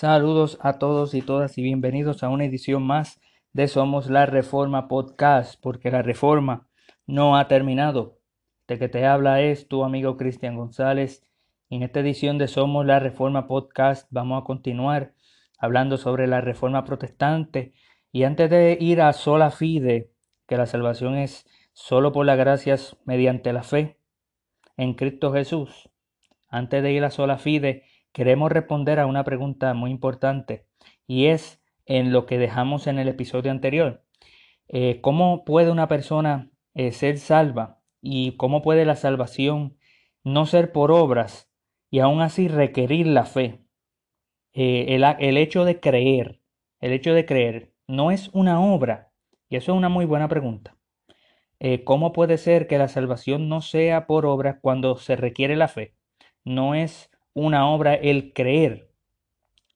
Saludos a todos y todas y bienvenidos a una edición más de Somos la Reforma Podcast, porque la reforma no ha terminado. De que te habla es tu amigo Cristian González. En esta edición de Somos la Reforma Podcast vamos a continuar hablando sobre la reforma protestante. Y antes de ir a sola fide, que la salvación es solo por las gracias mediante la fe en Cristo Jesús, antes de ir a sola fide, queremos responder a una pregunta muy importante y es en lo que dejamos en el episodio anterior. Eh, ¿Cómo puede una persona eh, ser salva y cómo puede la salvación no ser por obras y aún así requerir la fe? Eh, el, el hecho de creer, el hecho de creer no es una obra y eso es una muy buena pregunta. ¿Cómo puede ser que la salvación no sea por obras cuando se requiere la fe? No es una obra el creer?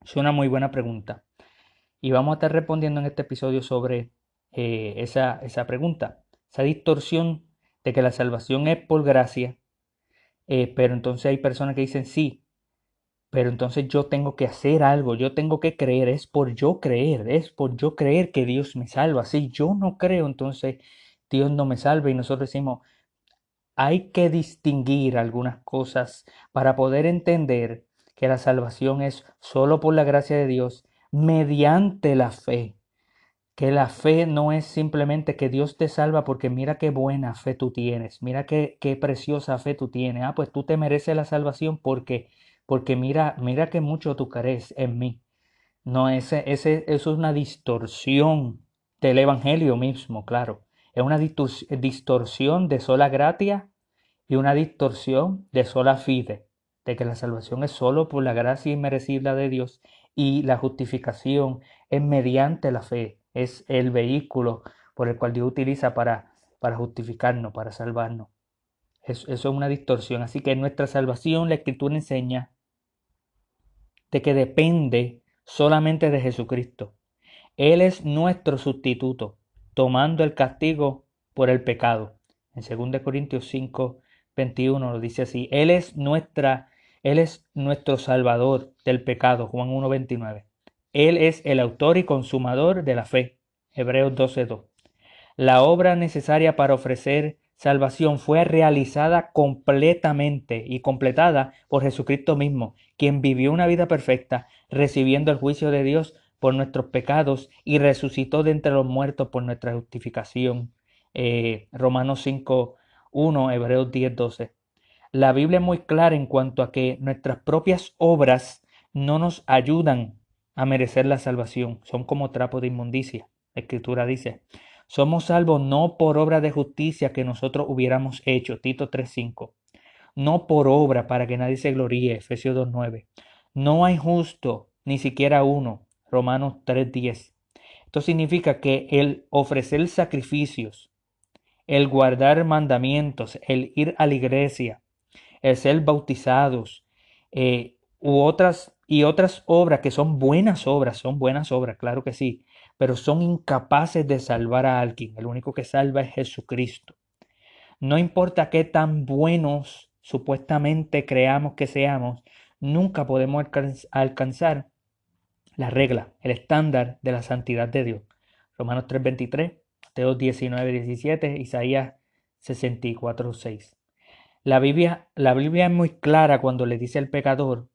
Es una muy buena pregunta. Y vamos a estar respondiendo en este episodio sobre eh, esa, esa, pregunta, esa distorsión de que la salvación es por gracia, eh, pero entonces hay personas que dicen sí, pero entonces yo tengo que hacer algo, yo tengo que creer, es por yo creer, es por yo creer que Dios me salva. Si yo no creo, entonces Dios no me salva y nosotros decimos, hay que distinguir algunas cosas para poder entender que la salvación es solo por la gracia de Dios mediante la fe. Que la fe no es simplemente que Dios te salva porque mira qué buena fe tú tienes, mira qué, qué preciosa fe tú tienes. Ah, pues tú te mereces la salvación porque, porque mira, mira qué mucho tú crees en mí. No, ese, ese, eso es una distorsión del Evangelio mismo, claro. Es una distorsión de sola gracia y una distorsión de sola fide, de que la salvación es solo por la gracia inmerecible de Dios y la justificación es mediante la fe, es el vehículo por el cual Dios utiliza para, para justificarnos, para salvarnos. Eso, eso es una distorsión. Así que nuestra salvación, la Escritura enseña de que depende solamente de Jesucristo. Él es nuestro sustituto tomando el castigo por el pecado. En 2 Corintios 5, 21 lo dice así, Él es nuestra, Él es nuestro Salvador del pecado, Juan 1, 29. Él es el autor y consumador de la fe, Hebreos 12, 2. La obra necesaria para ofrecer salvación fue realizada completamente y completada por Jesucristo mismo, quien vivió una vida perfecta, recibiendo el juicio de Dios por nuestros pecados y resucitó de entre los muertos por nuestra justificación. Eh, Romanos 5, 1, Hebreos 10, 12. La Biblia es muy clara en cuanto a que nuestras propias obras no nos ayudan a merecer la salvación, son como trapo de inmundicia. La Escritura dice, somos salvos no por obra de justicia que nosotros hubiéramos hecho, Tito 3.5, no por obra para que nadie se gloríe, Efesios 2.9. No hay justo, ni siquiera uno, Romanos 3:10. Esto significa que el ofrecer sacrificios, el guardar mandamientos, el ir a la iglesia, el ser bautizados eh, u otras y otras obras que son buenas obras, son buenas obras, claro que sí, pero son incapaces de salvar a alguien. El único que salva es Jesucristo. No importa qué tan buenos supuestamente creamos que seamos, nunca podemos alcanzar la regla, el estándar de la santidad de Dios. Romanos 3:23, Mateo 19:17, Isaías 64:6. La Biblia, la Biblia es muy clara cuando le dice al pecador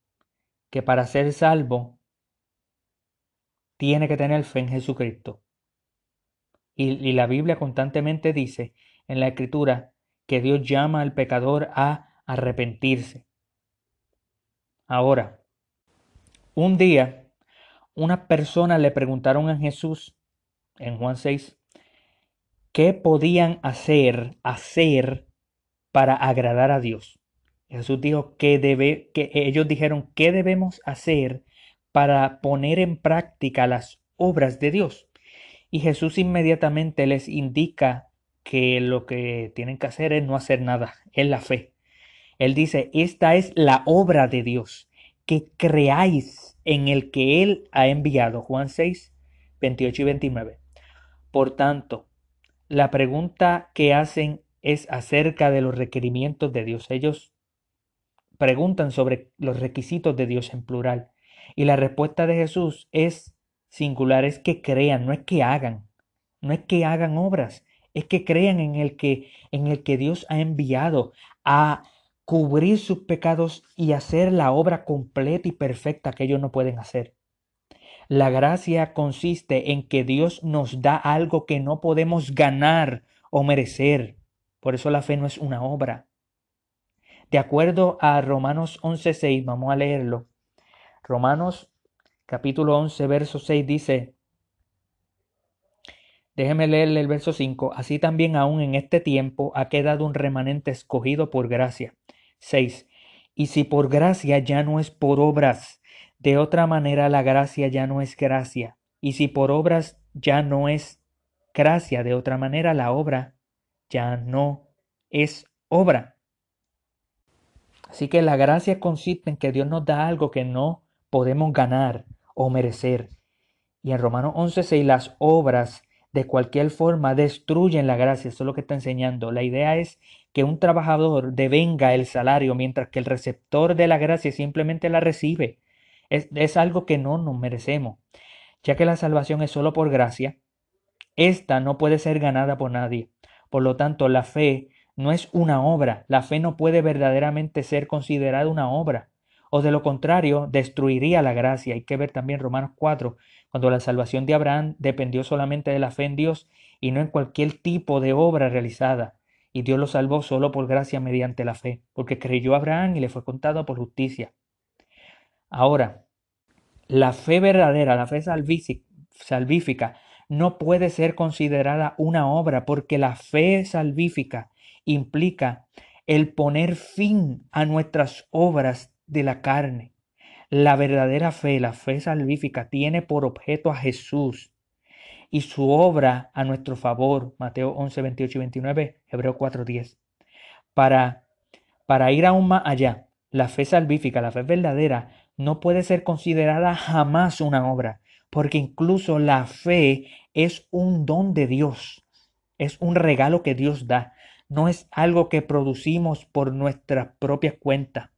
que para ser salvo tiene que tener fe en Jesucristo. Y, y la Biblia constantemente dice en la Escritura que Dios llama al pecador a arrepentirse. Ahora, un día unas personas le preguntaron a Jesús en Juan 6 qué podían hacer, hacer para agradar a Dios. Jesús dijo que debe, que ellos dijeron qué debemos hacer para poner en práctica las obras de Dios. Y Jesús inmediatamente les indica que lo que tienen que hacer es no hacer nada, es la fe. Él dice, esta es la obra de Dios, que creáis en el que Él ha enviado. Juan 6, 28 y 29. Por tanto, la pregunta que hacen es acerca de los requerimientos de Dios. Ellos preguntan sobre los requisitos de Dios en plural. Y la respuesta de Jesús es singular, es que crean, no es que hagan, no es que hagan obras, es que crean en el que, en el que Dios ha enviado a cubrir sus pecados y hacer la obra completa y perfecta que ellos no pueden hacer. La gracia consiste en que Dios nos da algo que no podemos ganar o merecer. Por eso la fe no es una obra. De acuerdo a Romanos 11.6, vamos a leerlo. Romanos capítulo 11, verso 6 dice, Déjeme leerle el verso 5. Así también aún en este tiempo ha quedado un remanente escogido por gracia. 6. Y si por gracia ya no es por obras, de otra manera la gracia ya no es gracia. Y si por obras ya no es gracia, de otra manera la obra ya no es obra. Así que la gracia consiste en que Dios nos da algo que no podemos ganar o merecer. Y en Romanos 11:6 las obras de cualquier forma destruyen la gracia. Eso es lo que está enseñando. La idea es que un trabajador devenga el salario mientras que el receptor de la gracia simplemente la recibe. Es, es algo que no nos merecemos. Ya que la salvación es solo por gracia, esta no puede ser ganada por nadie. Por lo tanto, la fe no es una obra. La fe no puede verdaderamente ser considerada una obra. O de lo contrario, destruiría la gracia. Hay que ver también Romanos 4, cuando la salvación de Abraham dependió solamente de la fe en Dios y no en cualquier tipo de obra realizada. Y Dios lo salvó solo por gracia mediante la fe, porque creyó a Abraham y le fue contado por justicia. Ahora, la fe verdadera, la fe salvífica, no puede ser considerada una obra porque la fe salvífica implica el poner fin a nuestras obras de la carne. La verdadera fe, la fe salvífica, tiene por objeto a Jesús y su obra a nuestro favor. Mateo 11, 28 y 29, Hebreo 4, 10. Para, para ir aún más allá, la fe salvífica, la fe verdadera, no puede ser considerada jamás una obra, porque incluso la fe es un don de Dios, es un regalo que Dios da, no es algo que producimos por nuestras propias cuentas,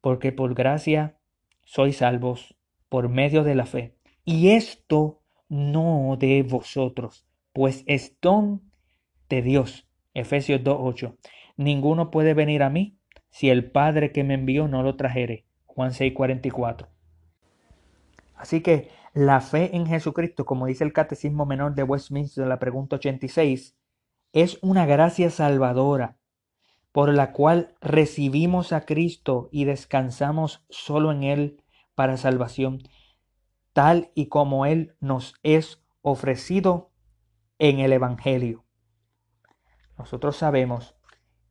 porque por gracia sois salvos por medio de la fe. Y esto no de vosotros, pues es don de Dios. Efesios 2.8. Ninguno puede venir a mí si el Padre que me envió no lo trajere. Juan 6.44. Así que la fe en Jesucristo, como dice el Catecismo Menor de Westminster, la pregunta 86, es una gracia salvadora por la cual recibimos a Cristo y descansamos solo en Él para salvación, tal y como Él nos es ofrecido en el Evangelio. Nosotros sabemos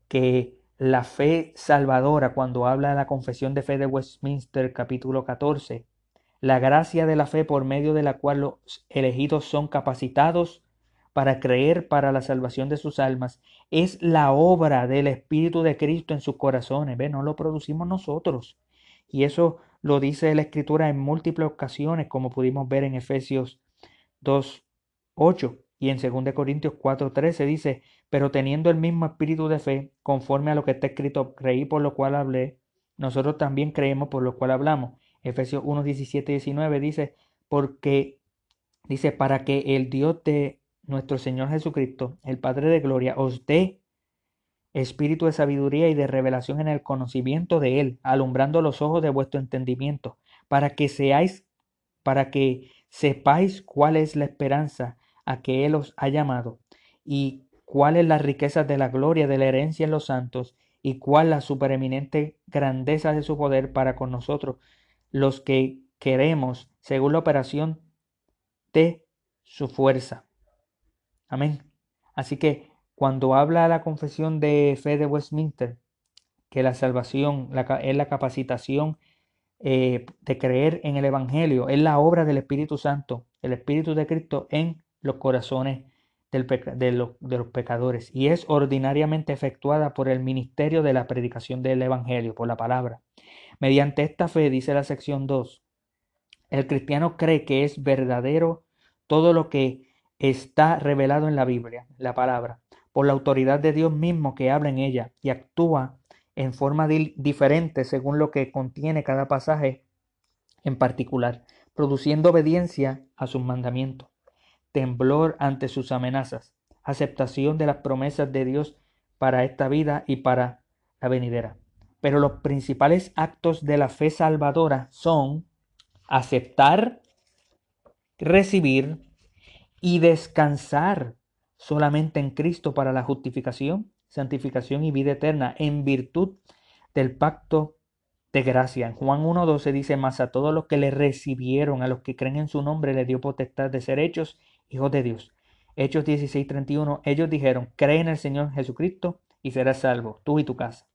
que la fe salvadora, cuando habla de la confesión de fe de Westminster capítulo 14, la gracia de la fe por medio de la cual los elegidos son capacitados para creer para la salvación de sus almas es la obra del Espíritu de Cristo en sus corazones. ¿Ve? No lo producimos nosotros. Y eso lo dice la Escritura en múltiples ocasiones, como pudimos ver en Efesios 2, 8 y en 2 Corintios 4, 13 dice, pero teniendo el mismo espíritu de fe, conforme a lo que está escrito, creí por lo cual hablé, nosotros también creemos por lo cual hablamos. Efesios 1, 17 y 19 dice, porque dice, para que el Dios de nuestro Señor Jesucristo, el Padre de Gloria, os dé espíritu de sabiduría y de revelación en el conocimiento de Él, alumbrando los ojos de vuestro entendimiento, para que seáis, para que sepáis cuál es la esperanza a que Él os ha llamado, y cuál es la riqueza de la gloria de la herencia en los santos, y cuál la supereminente grandeza de su poder para con nosotros, los que queremos, según la operación de su fuerza. Amén. Así que cuando habla la confesión de fe de Westminster, que la salvación es la capacitación eh, de creer en el Evangelio, es la obra del Espíritu Santo, el Espíritu de Cristo en los corazones de, de los pecadores y es ordinariamente efectuada por el ministerio de la predicación del Evangelio, por la palabra. Mediante esta fe, dice la sección 2, el cristiano cree que es verdadero todo lo que está revelado en la Biblia, la palabra, por la autoridad de Dios mismo que habla en ella y actúa en forma diferente según lo que contiene cada pasaje en particular, produciendo obediencia a sus mandamientos, temblor ante sus amenazas, aceptación de las promesas de Dios para esta vida y para la venidera. Pero los principales actos de la fe salvadora son aceptar, recibir y descansar solamente en Cristo para la justificación, santificación y vida eterna en virtud del pacto de gracia. En Juan 1.12 dice, más a todos los que le recibieron, a los que creen en su nombre, le dio potestad de ser hechos hijos de Dios. Hechos 16.31, ellos dijeron, cree en el Señor Jesucristo y serás salvo, tú y tu casa.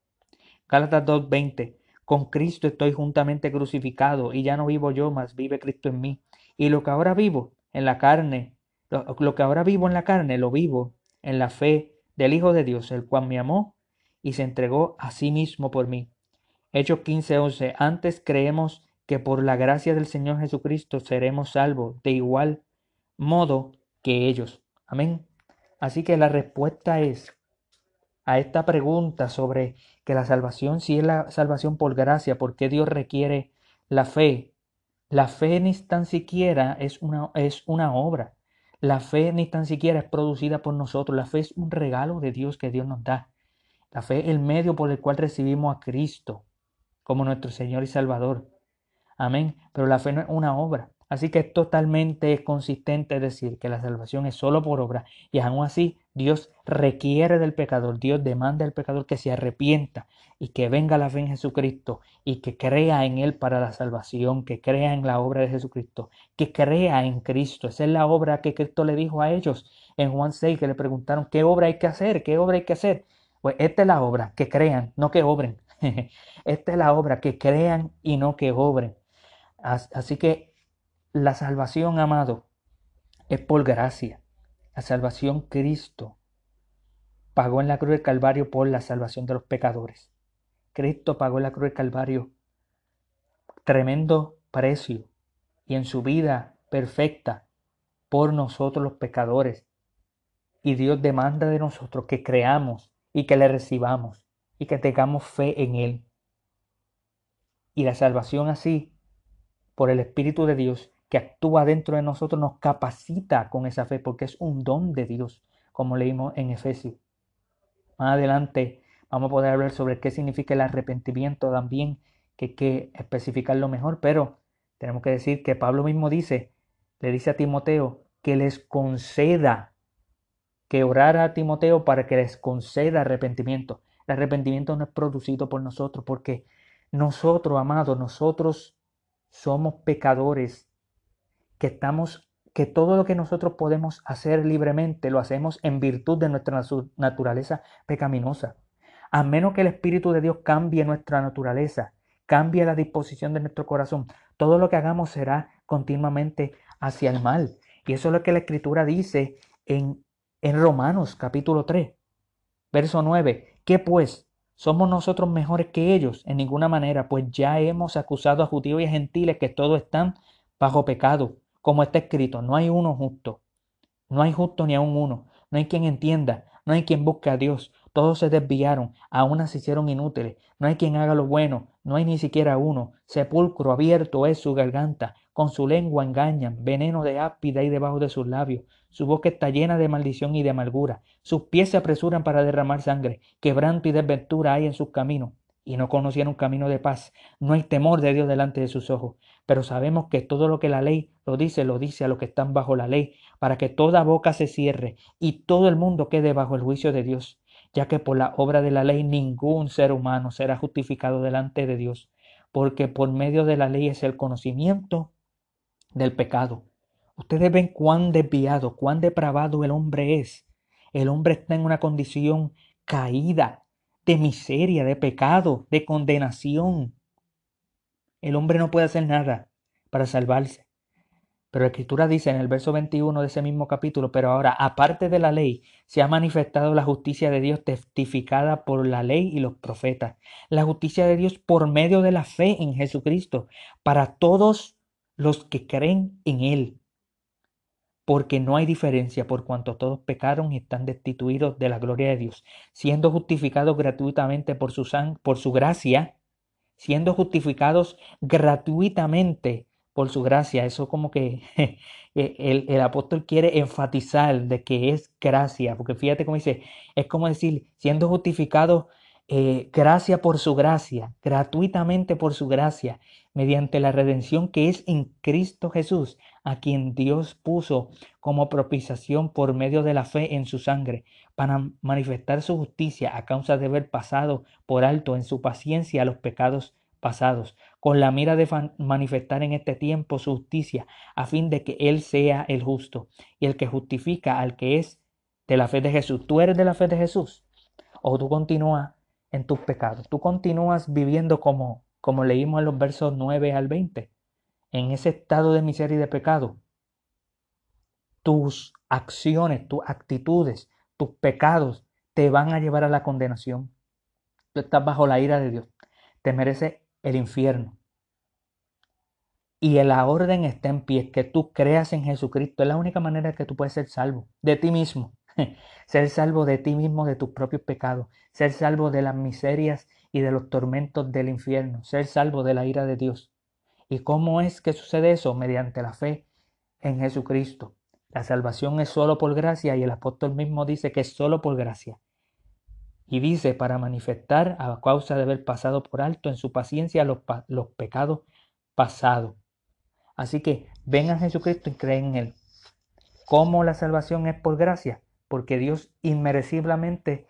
Gálatas 2.20, con Cristo estoy juntamente crucificado y ya no vivo yo, mas vive Cristo en mí. Y lo que ahora vivo en la carne, lo, lo que ahora vivo en la carne, lo vivo en la fe del Hijo de Dios, el cual me amó y se entregó a sí mismo por mí. Hechos 15:11. Antes creemos que por la gracia del Señor Jesucristo seremos salvos de igual modo que ellos. Amén. Así que la respuesta es a esta pregunta sobre que la salvación, si es la salvación por gracia, ¿por qué Dios requiere la fe? La fe ni tan siquiera es una, es una obra. La fe ni tan siquiera es producida por nosotros. La fe es un regalo de Dios que Dios nos da. La fe es el medio por el cual recibimos a Cristo como nuestro Señor y Salvador. Amén. Pero la fe no es una obra. Así que es totalmente consistente decir que la salvación es solo por obra y aún así Dios requiere del pecador, Dios demanda al pecador que se arrepienta y que venga la fe en Jesucristo y que crea en Él para la salvación, que crea en la obra de Jesucristo, que crea en Cristo. Esa es la obra que Cristo le dijo a ellos en Juan 6, que le preguntaron, ¿qué obra hay que hacer? ¿Qué obra hay que hacer? Pues esta es la obra, que crean, no que obren. Esta es la obra, que crean y no que obren. Así que la salvación, amado, es por gracia. La salvación Cristo pagó en la cruz del Calvario por la salvación de los pecadores. Cristo pagó en la cruz del Calvario tremendo precio y en su vida perfecta por nosotros los pecadores. Y Dios demanda de nosotros que creamos y que le recibamos y que tengamos fe en Él. Y la salvación así, por el Espíritu de Dios que actúa dentro de nosotros, nos capacita con esa fe, porque es un don de Dios, como leímos en Efesios. Más adelante vamos a poder hablar sobre qué significa el arrepentimiento también, que hay que especificarlo mejor, pero tenemos que decir que Pablo mismo dice, le dice a Timoteo, que les conceda, que orara a Timoteo para que les conceda arrepentimiento. El arrepentimiento no es producido por nosotros porque nosotros, amados, nosotros somos pecadores que estamos que todo lo que nosotros podemos hacer libremente lo hacemos en virtud de nuestra naturaleza pecaminosa. A menos que el Espíritu de Dios cambie nuestra naturaleza, cambie la disposición de nuestro corazón, todo lo que hagamos será continuamente hacia el mal. Y eso es lo que la Escritura dice en, en Romanos capítulo 3, verso 9. ¿Qué pues? ¿Somos nosotros mejores que ellos? En ninguna manera, pues ya hemos acusado a judíos y a gentiles que todos están bajo pecado, como está escrito, no hay uno justo, no hay justo ni aun uno, no hay quien entienda, no hay quien busque a Dios, todos se desviaron, aún se hicieron inútiles, no hay quien haga lo bueno, no hay ni siquiera uno, sepulcro abierto es su garganta, con su lengua engañan, veneno de áspida y debajo de sus labios, su boca está llena de maldición y de amargura, sus pies se apresuran para derramar sangre, quebranto y desventura hay en sus caminos, y no conocieron camino de paz, no hay temor de Dios delante de sus ojos, pero sabemos que todo lo que la ley lo dice, lo dice a los que están bajo la ley, para que toda boca se cierre y todo el mundo quede bajo el juicio de Dios, ya que por la obra de la ley ningún ser humano será justificado delante de Dios, porque por medio de la ley es el conocimiento del pecado. Ustedes ven cuán desviado, cuán depravado el hombre es. El hombre está en una condición caída, de miseria, de pecado, de condenación. El hombre no puede hacer nada para salvarse. Pero la escritura dice en el verso 21 de ese mismo capítulo, pero ahora, aparte de la ley, se ha manifestado la justicia de Dios testificada por la ley y los profetas. La justicia de Dios por medio de la fe en Jesucristo, para todos los que creen en Él porque no hay diferencia por cuanto todos pecaron y están destituidos de la gloria de Dios, siendo justificados gratuitamente por su, por su gracia, siendo justificados gratuitamente por su gracia. Eso como que el, el, apóstol quiere enfatizar de que es gracia, porque fíjate cómo dice, es como decir, siendo justificados eh, gracia por su gracia, gratuitamente por su gracia, mediante la redención que es en Cristo Jesús, a quien Dios puso como propiciación por medio de la fe en su sangre, para manifestar su justicia a causa de haber pasado por alto en su paciencia los pecados pasados, con la mira de manifestar en este tiempo su justicia, a fin de que Él sea el justo y el que justifica al que es de la fe de Jesús. ¿Tú eres de la fe de Jesús? ¿O tú continúas en tus pecados. Tú continúas viviendo como, como leímos en los versos 9 al 20, en ese estado de miseria y de pecado. Tus acciones, tus actitudes, tus pecados te van a llevar a la condenación. Tú estás bajo la ira de Dios. Te merece el infierno. Y la orden está en pie, que tú creas en Jesucristo. Es la única manera que tú puedes ser salvo de ti mismo. ser salvo de ti mismo, de tus propios pecados, ser salvo de las miserias y de los tormentos del infierno, ser salvo de la ira de Dios. ¿Y cómo es que sucede eso? Mediante la fe en Jesucristo. La salvación es solo por gracia y el apóstol mismo dice que es solo por gracia. Y dice para manifestar a causa de haber pasado por alto en su paciencia los, pecados pasados. Así que ven a Jesucristo y creen en Él. ¿Cómo la salvación es por gracia? porque Dios inmereciblemente,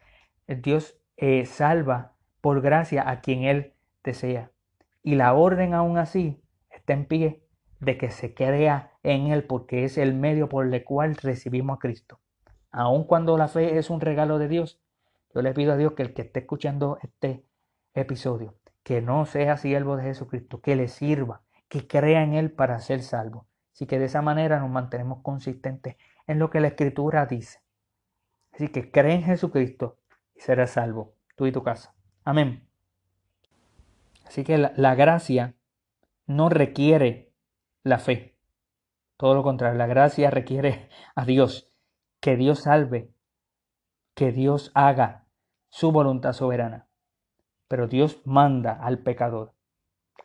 Dios eh, salva por gracia a quien Él desea. Y la orden aún así está en pie de que se crea en Él porque es el medio por el cual recibimos a Cristo. Aun cuando la fe es un regalo de Dios, yo le pido a Dios que el que esté escuchando este episodio, que no sea siervo de Jesucristo, que le sirva, que crea en Él para ser salvo. Así que de esa manera nos mantenemos consistentes en lo que la Escritura dice. Así que cree en Jesucristo y serás salvo, tú y tu casa. Amén. Así que la, gracia no requiere la fe. Todo lo contrario, la gracia requiere a Dios, que Dios salve, que Dios haga su voluntad soberana. Pero Dios manda al pecador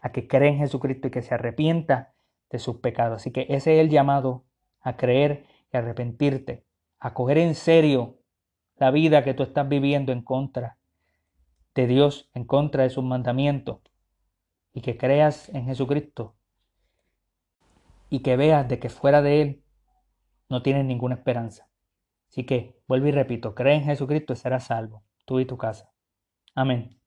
a que cree en Jesucristo y que se arrepienta de sus pecados. Así que ese es el llamado a creer y arrepentirte, a coger en serio la vida que tú estás viviendo en contra de Dios, en contra de sus mandamientos, y que creas en Jesucristo y que veas de que fuera de Él no tienes ninguna esperanza. Así que, vuelvo y repito, cree en Jesucristo y serás salvo, tú y tu casa. Amén.